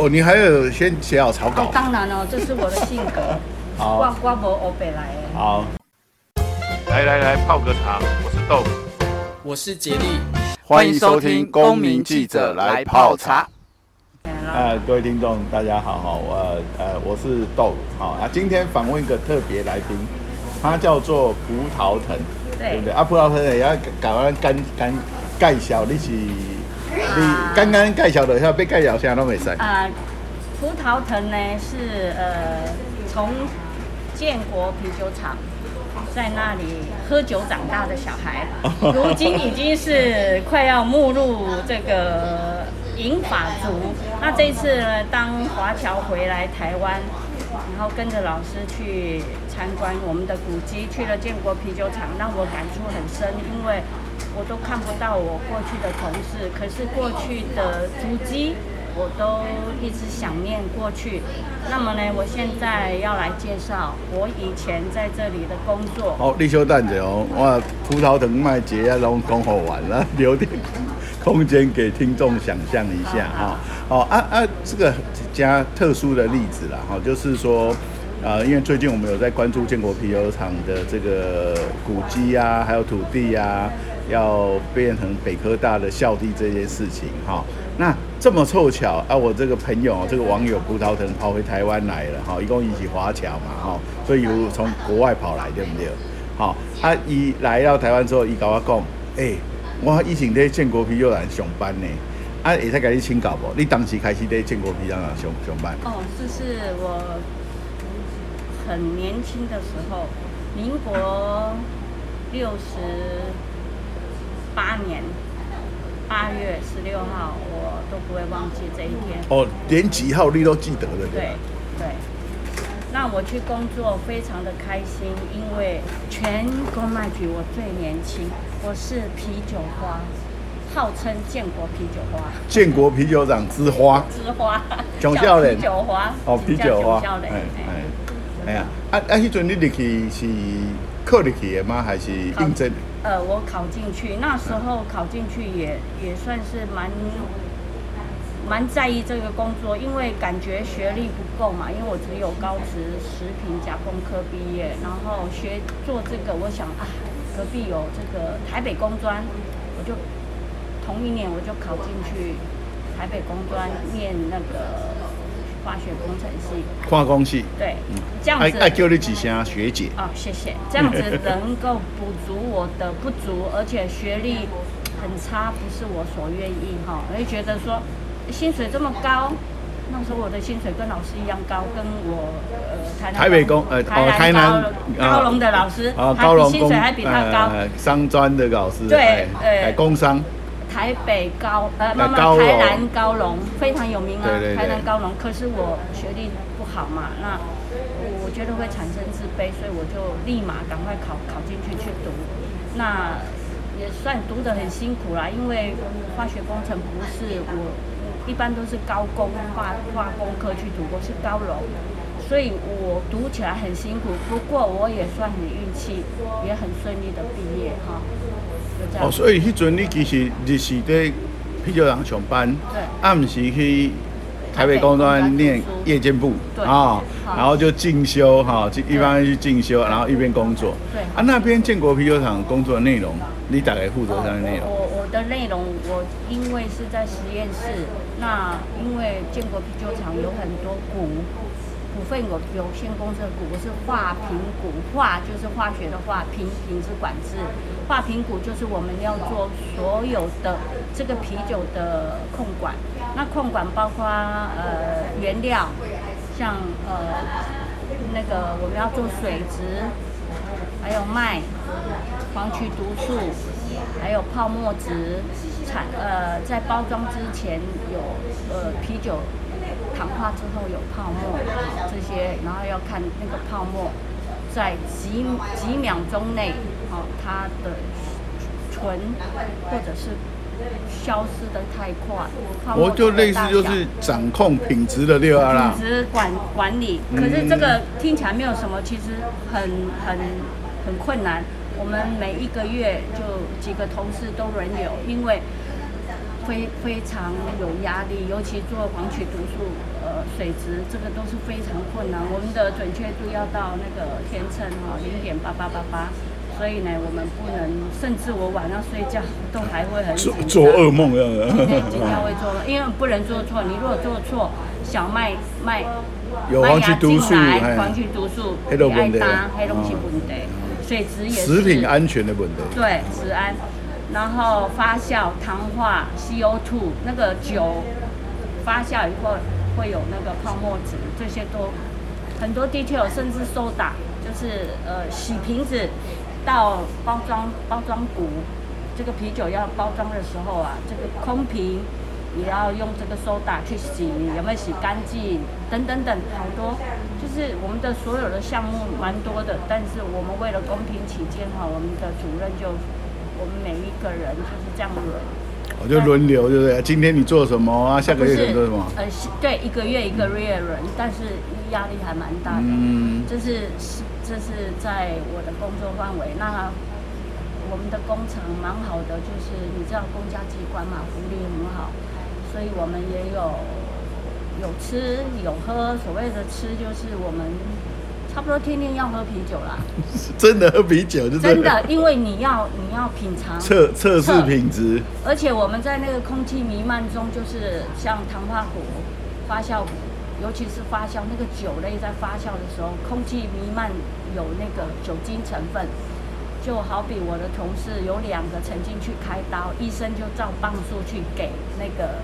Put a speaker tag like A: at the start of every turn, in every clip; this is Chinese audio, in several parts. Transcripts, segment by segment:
A: 哦，你还有先写好草稿？
B: 哦，当然哦，这是我的性格。
A: 好，
B: 我我无欧北来的。
A: 好，来来来，泡个茶。我是豆，
C: 我是杰力，
A: 欢迎收听《公民记者来泡茶》。呃，各位听众，大家好哈，我呃我是豆，好啊，今天访问一个特别来宾，他叫做葡萄藤，对，对不对？啊，葡萄藤也要搞完干干介绍，你是你刚刚介绍的，要被介绍下都没事。
B: 啊，葡萄藤呢是呃从建国啤酒厂 在那里喝酒长大的小孩，如今已经是快要步入这个。银法族，那这一次呢，当华侨回来台湾，然后跟着老师去参观我们的古迹，去了建国啤酒厂，让我感触很深，因为我都看不到我过去的同事，可是过去的足迹，我都一直想念过去。那么呢，我现在要来介绍我以前在这里的工作。
A: 好，你稍等一下哦，哇葡萄藤麦节啊，拢讲好完了，留点。空间给听众想象一下哈，哦啊啊，这个加特殊的例子啦哈，就是说，呃，因为最近我们有在关注建国啤酒厂的这个古迹啊，还有土地啊，要变成北科大的校地这件事情哈。那这么凑巧啊，我这个朋友这个网友葡萄藤跑回台湾来了哈，一共一起华侨嘛哈，所以有从国外跑来对不对？好，他一来到台湾之后，一跟我讲，哎。我以前在建国啤酒厂上班呢，啊，会使给你请教不？你当时开始在建国啤酒厂上上班？
B: 哦，这是我很年轻的时候，民国六十八年八月十六号，我都不会忘记这一天。
A: 哦，连几号你都记得了？
B: 对对。那我去工作非常的开心，因为全公卖局我最年轻。我是啤酒花，号称建国啤酒花。
A: 建国啤酒厂之花。
B: 之花。
A: 叫啤
B: 酒花。
A: 哦，啤酒花。哎哎，哎呀，啊啊！迄阵你入去是考入去的吗？还是应征？
B: 呃，我考进去，那时候考进去也也算是蛮蛮在意这个工作，因为感觉学历不够嘛，因为我只有高职食品加工科毕业，然后学做这个，我想啊。隔壁有这个台北工专，我就同一年我就考进去台北工专念那个化学工程系。
A: 化工系。
B: 对，这样子。
A: 爱叫你几声学姐。
B: 哦，谢谢。这样子能够补足我的不足，而且学历很差，不是我所愿意哈。我就觉得说，薪水这么高。那时候我的薪水跟老师一样高，跟我呃台南台北工呃哦台南高龙的老师，啊高龙薪水还比他高，
A: 商专的老师
B: 对呃
A: 工商
B: 台北高呃慢慢台南高龙非常有名啊，台南高龙，可是我学历不好嘛，那我觉得会产生自卑，所以我就立马赶快考考进去去读，那也算读得很辛苦啦，因为化学工程不是我。一般都是高工化化工科去读，我是高龙，所以我读起来很辛苦。不过我也算很运气，也很顺利的毕业哈。
A: 哦，所以迄阵你其实日时在啤酒厂上班，对，暗时去台北工专念夜间部啊，然后就进修哈，就一般去进修，然后一边工作。对啊，那边建国啤酒厂工作的内容，你大概负责啥内容？
B: 我我的内容，我因为是在实验室。那因为建国啤酒厂有很多股股份有有限公司的股，我是化品股，化就是化学的化，品品是管制，化品股就是我们要做所有的这个啤酒的控管，那控管包括呃原料，像呃那个我们要做水质，还有麦，黄曲毒素，还有泡沫值，产。呃，在包装之前有呃啤酒糖化之后有泡沫这些，然后要看那个泡沫在几几秒钟内，哦，它的存或者是消失的太快。
A: 我就类似就是掌控品质的六二啦。
B: 品质管管理，可是这个听起来没有什么，其实很很很困难。我们每一个月就几个同事都轮流，因为。非非常有压力，尤其做黄曲毒素呃水质，这个都是非常困难。我们的准确度要到那个天秤哈零点八八八八，所以呢，我们不能，甚至我晚上睡觉都还会很
A: 做做噩梦这样的。
B: 经常会做，因为不能做错。你如果做错，小麦麦
A: 有黄曲毒素，
B: 黄曲毒素，黑东西黑东西问题，水质也是
A: 食品安全的问题。
B: 对，食安。然后发酵、糖化、CO2 那个酒发酵以后会有那个泡沫质，这些都很多 detail，甚至收打，就是呃洗瓶子到包装包装鼓，这个啤酒要包装的时候啊，这个空瓶也要用这个收打去洗，有没有洗干净？等等等，好多就是我们的所有的项目蛮多的，但是我们为了公平起见哈，我们的主任就。我们每一个人就是这样轮，
A: 我就轮流，对不对？今天你做什么啊？下个月你做什么？
B: 呃，对，一个月一个月轮，但是压力还蛮大的。嗯，这是是这是在我的工作范围。那我们的工厂蛮好的，就是你知道公家机关嘛，福利很好，所以我们也有有吃有喝。所谓的吃，就是我们。差不多天天要喝啤酒啦，
A: 真的喝啤酒就
B: 真的，因为你要你要品尝
A: 测测试品质，
B: 而且我们在那个空气弥漫中，就是像糖化壶、发酵壶，尤其是发酵那个酒类在发酵的时候，空气弥漫有那个酒精成分，就好比我的同事有两个曾经去开刀，医生就照磅数去给那个。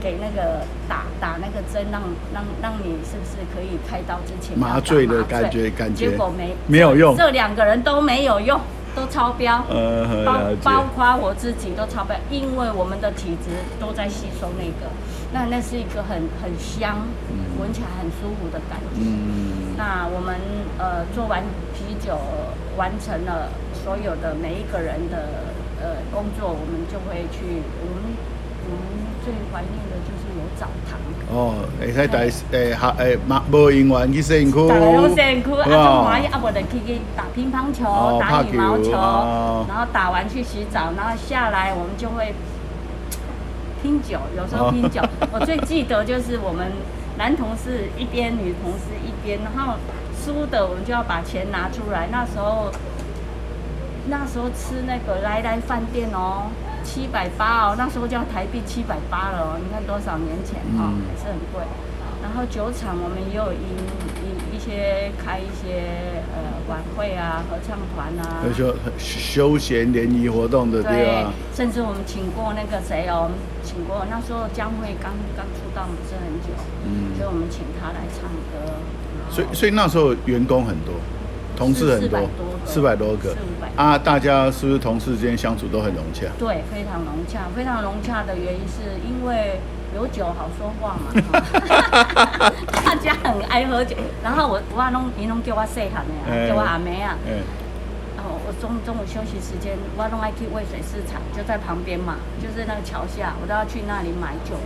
B: 给那个打打那个针，让让让你是不是可以开刀之前
A: 麻醉的感觉？感觉
B: 结果没
A: 没有用，
B: 这两个人都没有用，都超标。
A: 呃，
B: 包包括我自己都超标，因为我们的体质都在吸收那个，那那是一个很很香，闻起来很舒服的感觉。嗯，那我们呃做完啤酒，完成了所有的每一个人的呃工作，我们就会去我们。最怀念的就是有澡堂
A: 哦，会使带诶下诶，去摄影区，
B: 大家拢摄影区，啊，中华啊，无就去去打乒乓球、哦、打羽毛球，哦、然后打完去洗澡，然后下来我们就会拼酒，有时候拼酒。哦、我最记得就是我们男同事一边，女同事一边，然后输的我们就要把钱拿出来。那时候那时候吃那个来来饭店哦。七百八哦，那时候叫台币七百八了哦，你看多少年前哦，还是很贵。然后酒厂我们也有一一一些开一些呃晚会啊，合唱团啊，
A: 休休闲联谊活动的地方。
B: 甚至我们请过那个谁哦，请过那时候江蕙刚刚出道不是很久，嗯，所以我们请他来唱歌。
A: 所以所以那时候员工很多。同事很多，四百多个，啊，大家是不是同事之间相处都很融洽？
B: 对，非常融洽，非常融洽的原因是因为有酒好说话嘛，大家很爱喝酒。然后我我弄你弄叫我细汉的呀，叫我阿妹啊。然后我中中午休息时间，我弄爱去渭水市场，就在旁边嘛，就是那个桥下，我都要去那里买酒。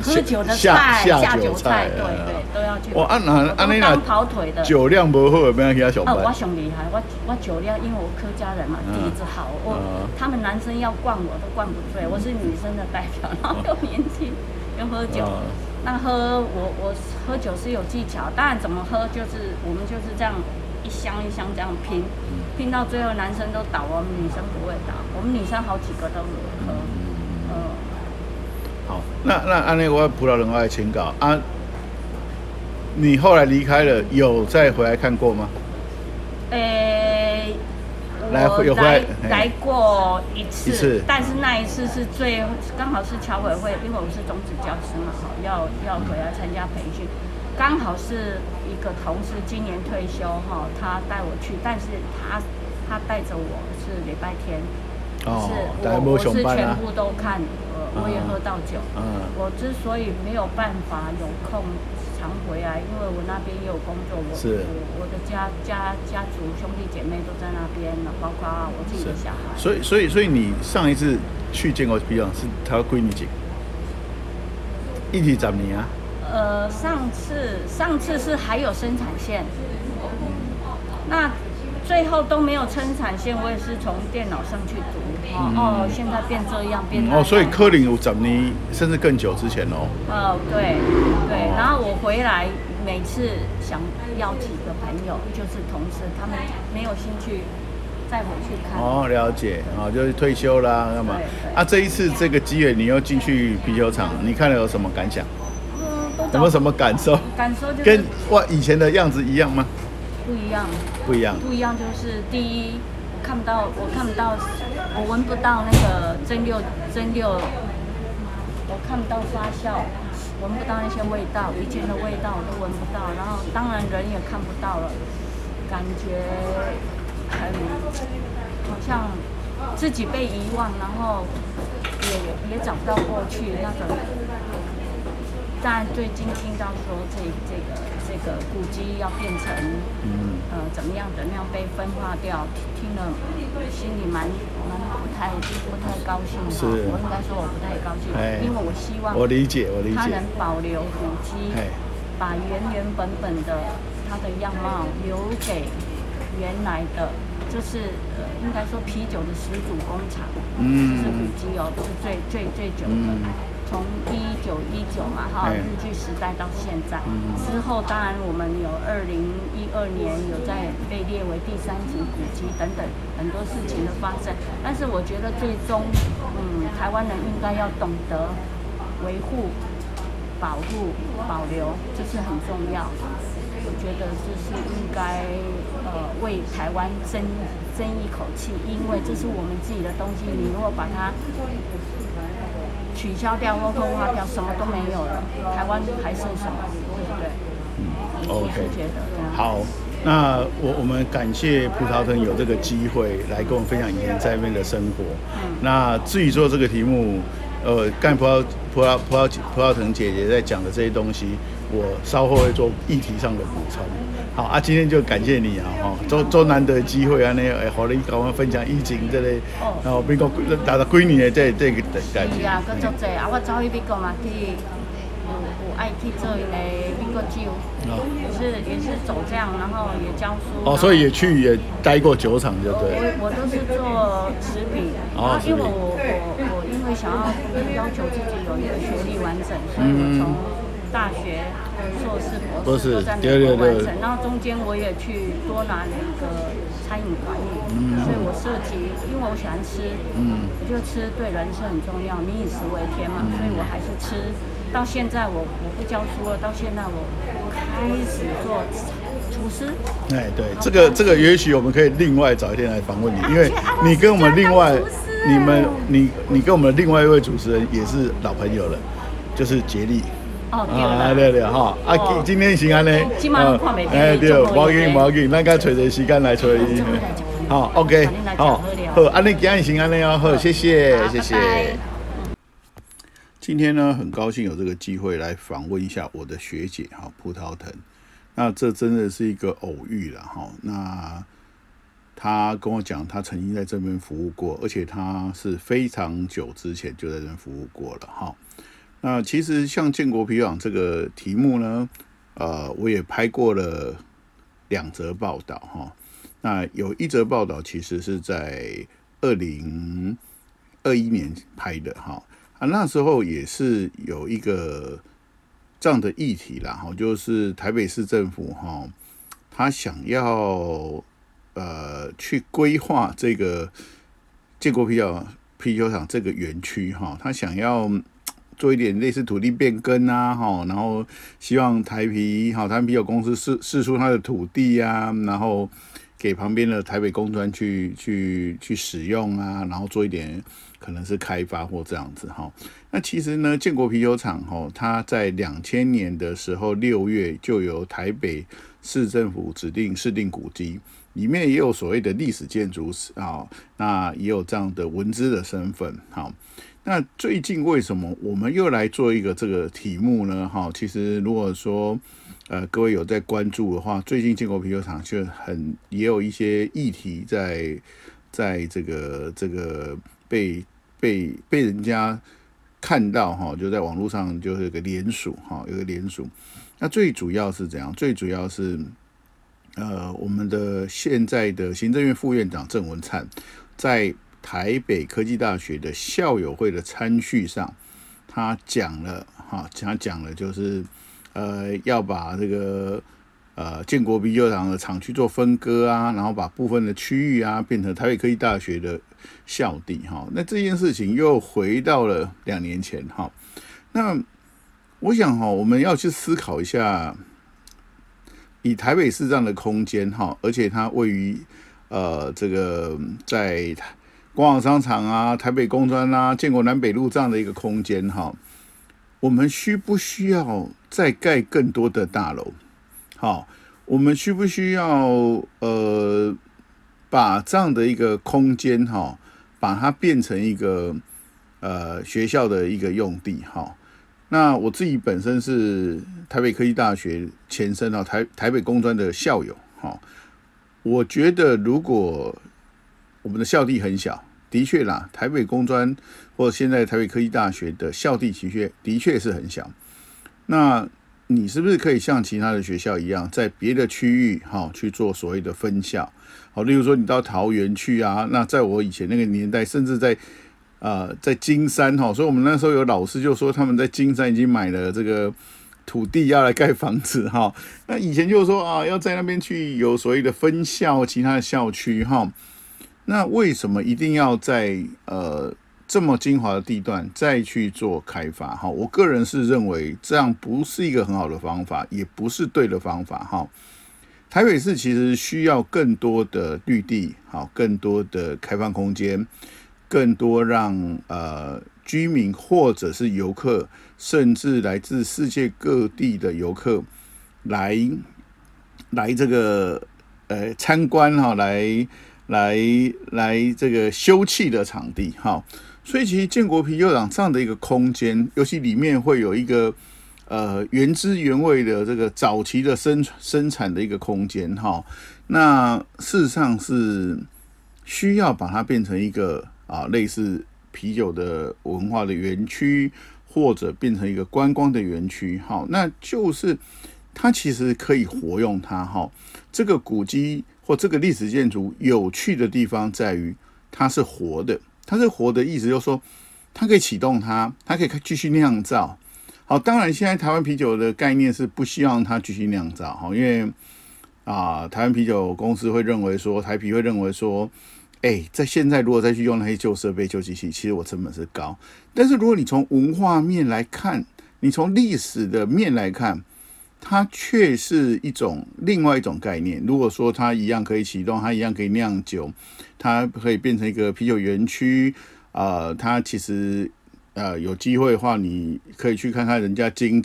B: 喝酒的菜，下酒菜，对对，都要去。
A: 我，按哪按那
B: 跑腿的，
A: 酒量不好，不要给他小白。
B: 哦，我上厉害，我我酒量，因为我客家人嘛，底子好。我他们男生要灌我都灌不醉，我是女生的代表，然后又年轻又喝酒。那喝我我喝酒是有技巧，当然怎么喝就是我们就是这样一箱一箱这样拼，拼到最后男生都倒，我们女生不会倒，我们女生好几个都喝，嗯。
A: 那那按那个葡萄人爱请稿啊，你后来离开了，有再回来看过吗？
B: 诶、欸，来有回来来过一次，一次，但是那一次是最刚好是侨委会，因为我是种子教师嘛，要要回来参加培训，刚好是一个同事今年退休哈，他带我去，但是他他带着我是礼拜天，哦、是我我是全部都看。我也喝到酒。嗯，我之所以没有办法有空常回来，因为我那边也有工作，我是我我的家家家族兄弟姐妹都在那边，包括我自己的小孩。
A: 所以所以所以你上一次去见过啤酒是他闺女姐，一起找你啊？
B: 呃，上次上次是还有生产线，那最后都没有撑产线，我也是从电脑上去读。哦、嗯、哦，现在变这样变。哦，
A: 所以柯林有怎你甚至更久之前哦。
B: 哦，对对，然后我回来，每次想要几个朋友，就是同事，他们没有兴趣再回去看。
A: 哦，了解，啊、哦，就是退休啦，干嘛？啊，这一次这个机缘，你又进去啤酒厂，你看了有什么感想？嗯，有没有什么感受？
B: 感受就是
A: 跟哇以前的样子一样吗？
B: 不一样，
A: 不一样，
B: 不一样，就是第一，我看不到，我看不到，我闻不到那个蒸馏蒸馏，我看不到发酵。闻不到那些味道，以前的味道我都闻不到，然后当然人也看不到了，感觉很好像自己被遗忘，然后也也找不到过去那种。但最近听到说这这个这个古迹要变成嗯。呃怎么样的那样被分化掉，听了心里蛮蛮不太不太高兴的。我应该说我不太高兴，因为我希望我理解我理解。他能保留古迹，把原原本本的它的样貌留给原来的，就是呃应该说啤酒的始祖工厂，嗯，是古迹哦，是最最最久的。嗯从一九一九嘛，哈，日据时代到现在，嗯、之后当然我们有二零一二年有在被列为第三级古迹等等很多事情的发生，但是我觉得最终，嗯，台湾人应该要懂得维护、保护、保留，这是很重要。我觉得这是应该呃为台湾争争一口气，因为这是我们自己的东西，你如果把它。取消掉或分化掉，什么都没有了，台湾还剩什么？对不对？嗯，OK。
A: 好，那我我们感谢葡萄藤有这个机会来跟我们分享以前在那边的生活。嗯。那至于做这个题目，呃，干葡萄葡萄葡萄葡萄藤姐姐在讲的这些东西，我稍后会做议题上的补充。好啊，今天就感谢你啊，哈，做做难得的机会啊，那哎，好你跟我们分享疫情这类，然后美国大概几年的这这个代志。是啊，
B: 搁足济啊，我走去美国嘛，去有有爱去做一个美国酒，也是也是走这样，然后也教书。哦，
A: 所以也去也待过酒厂，就对。
B: 我我都是做食品，啊，因为我我我因为想要要求自己有一个学历完整，所以我从。大学、硕士、博士都在美国完成，然后中间我也去多拿了一个餐饮管理，嗯、所以我涉及，因为我喜欢吃，嗯、我觉得吃对人生很重要，民以食为天嘛，嗯、所以我还是吃。到现在我我不教书了，到现在我开始做厨师。
A: 哎，对，这个这个也许我们可以另外找一天来访问你，因为你跟我们另外你们你你跟我们另外一位主持人也是老朋友了，就是杰利。
B: 哦，对
A: 对对，哈，啊，今天是安尼，
B: 哎，对，
A: 无要紧无要紧，咱该找个时间来找伊。好，OK，好，好，安尼今天是安尼哦，好，谢谢，谢谢。今天呢，很高兴有这个机会来访问一下我的学姐哈，葡萄藤。那这真的是一个偶遇了哈。那他跟我讲，他曾经在这边服务过，而且他是非常久之前就在这边服务过了哈。那其实像建国啤酒厂这个题目呢，呃，我也拍过了两则报道哈。那有一则报道其实是在二零二一年拍的哈，啊，那时候也是有一个这样的议题啦哈，就是台北市政府哈，他想要呃去规划这个建国啤酒啤酒厂这个园区哈，他想要。做一点类似土地变更啊，哈，然后希望台啤哈台湾啤酒公司释释出它的土地啊，然后给旁边的台北工专去去去使用啊，然后做一点可能是开发或这样子哈。那其实呢，建国啤酒厂哈，它在两千年的时候六月就由台北市政府指定市定古迹，里面也有所谓的历史建筑史啊，那也有这样的文资的身份哈。那最近为什么我们又来做一个这个题目呢？哈，其实如果说呃各位有在关注的话，最近建国啤酒厂就很也有一些议题在在这个这个被被被人家看到哈，就在网络上就是个联署哈，有个联署。那最主要是怎样？最主要是呃，我们的现在的行政院副院长郑文灿在台北科技大学的校友会的餐叙上，他讲了哈，他讲了就是呃，要把这个呃建国啤酒厂的厂区做分割啊，然后把部分的区域啊变成台北科技大学的校地哈。那这件事情又回到了两年前哈。那我想哈，我们要去思考一下。以台北市这样的空间哈，而且它位于呃这个在台光华商场啊、台北工专啊、建国南北路这样的一个空间哈，我们需不需要再盖更多的大楼？好，我们需不需要呃把这样的一个空间哈，把它变成一个呃学校的一个用地哈？那我自己本身是台北科技大学前身啊，台台北工专的校友哈。我觉得如果我们的校地很小，的确啦，台北工专或者现在台北科技大学的校地的确的确是很小。那你是不是可以像其他的学校一样，在别的区域哈去做所谓的分校？好，例如说你到桃园去啊，那在我以前那个年代，甚至在。啊、呃，在金山哈，所以我们那时候有老师就说他们在金山已经买了这个土地要来盖房子哈。那以前就是说啊，要在那边去有所谓的分校，其他的校区哈。那为什么一定要在呃这么精华的地段再去做开发哈？我个人是认为这样不是一个很好的方法，也不是对的方法哈。台北市其实需要更多的绿地，好，更多的开放空间。更多让呃居民或者是游客，甚至来自世界各地的游客来来这个呃参观哈，来来来这个休憩的场地哈。所以其实建国啤酒厂这样的一个空间，尤其里面会有一个呃原汁原味的这个早期的生生产的一个空间哈。那事实上是需要把它变成一个。啊，类似啤酒的文化的园区，或者变成一个观光的园区，好，那就是它其实可以活用它，哈。这个古迹或这个历史建筑有趣的地方在于它是活的，它是活的意思就是说它可以启动它，它可以继续酿造。好，当然现在台湾啤酒的概念是不希望它继续酿造，哈，因为啊，台湾啤酒公司会认为说，台啤会认为说。哎，在现在如果再去用那些旧设备、旧机器，其实我成本是高。但是如果你从文化面来看，你从历史的面来看，它却是一种另外一种概念。如果说它一样可以启动，它一样可以酿酒，它可以变成一个啤酒园区啊、呃，它其实呃有机会的话，你可以去看看人家金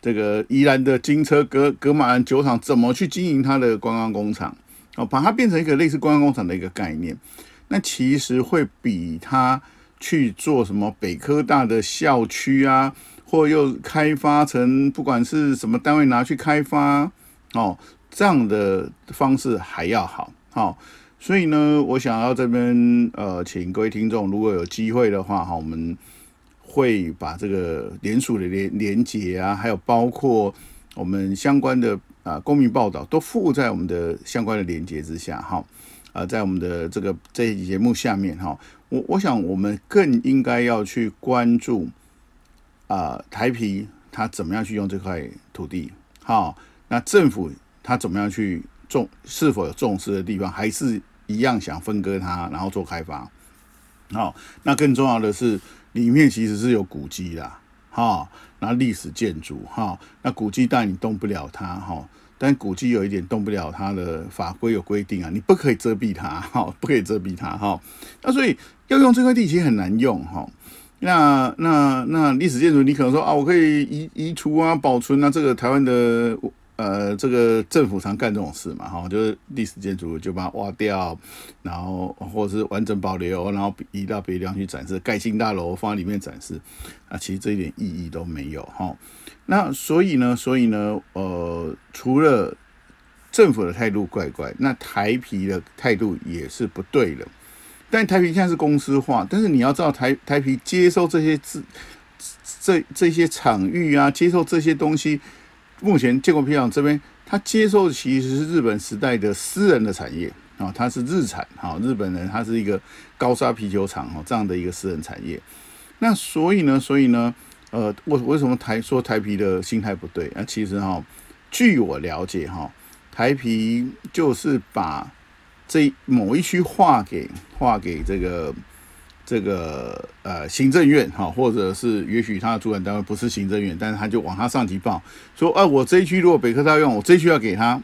A: 这个宜兰的金车格格玛兰酒厂怎么去经营它的观光工厂。哦，把它变成一个类似观光工厂的一个概念，那其实会比它去做什么北科大的校区啊，或又开发成不管是什么单位拿去开发哦，这样的方式还要好。好，所以呢，我想要这边呃，请各位听众，如果有机会的话，哈，我们会把这个联署的连连接啊，还有包括我们相关的。啊，公民报道都附在我们的相关的连接之下，哈，啊，在我们的这个这一节目下面，哈，我我想我们更应该要去关注啊，台啤他怎么样去用这块土地，好，那政府他怎么样去重，是否有重视的地方，还是一样想分割它，然后做开发，好，那更重要的是里面其实是有古迹的。哈，那历史建筑哈，那古迹当然你动不了它哈，但古迹有一点动不了它的法规有规定啊，你不可以遮蔽它哈，不可以遮蔽它哈，那所以要用这块地其实很难用哈，那那那历史建筑你可能说啊，我可以移移除啊，保存啊，这个台湾的。呃，这个政府常干这种事嘛，哈，就是历史建筑就把它挖掉，然后或者是完整保留，然后移到别的地方去展示，盖新大楼放在里面展示，啊，其实这一点意义都没有，哈。那所以呢，所以呢，呃，除了政府的态度怪怪，那台啤的态度也是不对的。但台啤现在是公司化，但是你要知道台台啤接受这些资这这些场域啊，接受这些东西。目前建国啤酒这边，它接受其实是日本时代的私人的产业啊，它是日产哈，日本人它是一个高砂啤酒厂哈，这样的一个私人产业。那所以呢，所以呢，呃，为为什么台说台啤的心态不对？那其实哈，据我了解哈，台啤就是把这某一区划给划给这个。这个呃行政院哈，或者是也许他的主管单位不是行政院，但是他就往他上级报说，啊，我这一区如果北科大用，我这一区要给他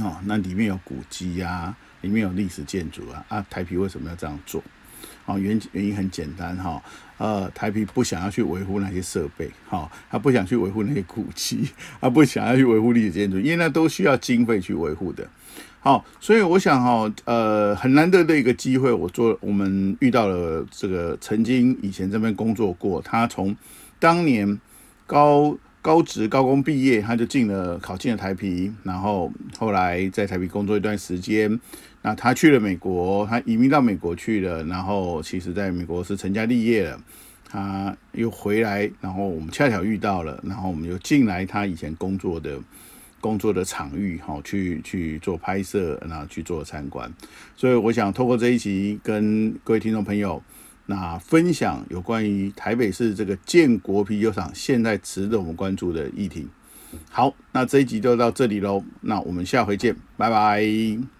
A: 哦，那里面有古迹啊，里面有历史建筑啊，啊，台啤为什么要这样做？哦，原原因很简单哈，呃，台啤不想要去维护那些设备，哈，他不想去维护那些古迹，他不想要去维护历史建筑，因为那都需要经费去维护的。好，所以我想哈，呃，很难得的一个机会，我做我们遇到了这个曾经以前这边工作过，他从当年高高职高工毕业，他就进了考进了台啤，然后后来在台啤工作一段时间，那他去了美国，他移民到美国去了，然后其实在美国是成家立业了，他又回来，然后我们恰巧遇到了，然后我们又进来他以前工作的。工作的场域，好去去做拍摄，那去做参观。所以我想透过这一集跟各位听众朋友，那分享有关于台北市这个建国啤酒厂现在值得我们关注的议题。好，那这一集就到这里喽，那我们下回见，拜拜。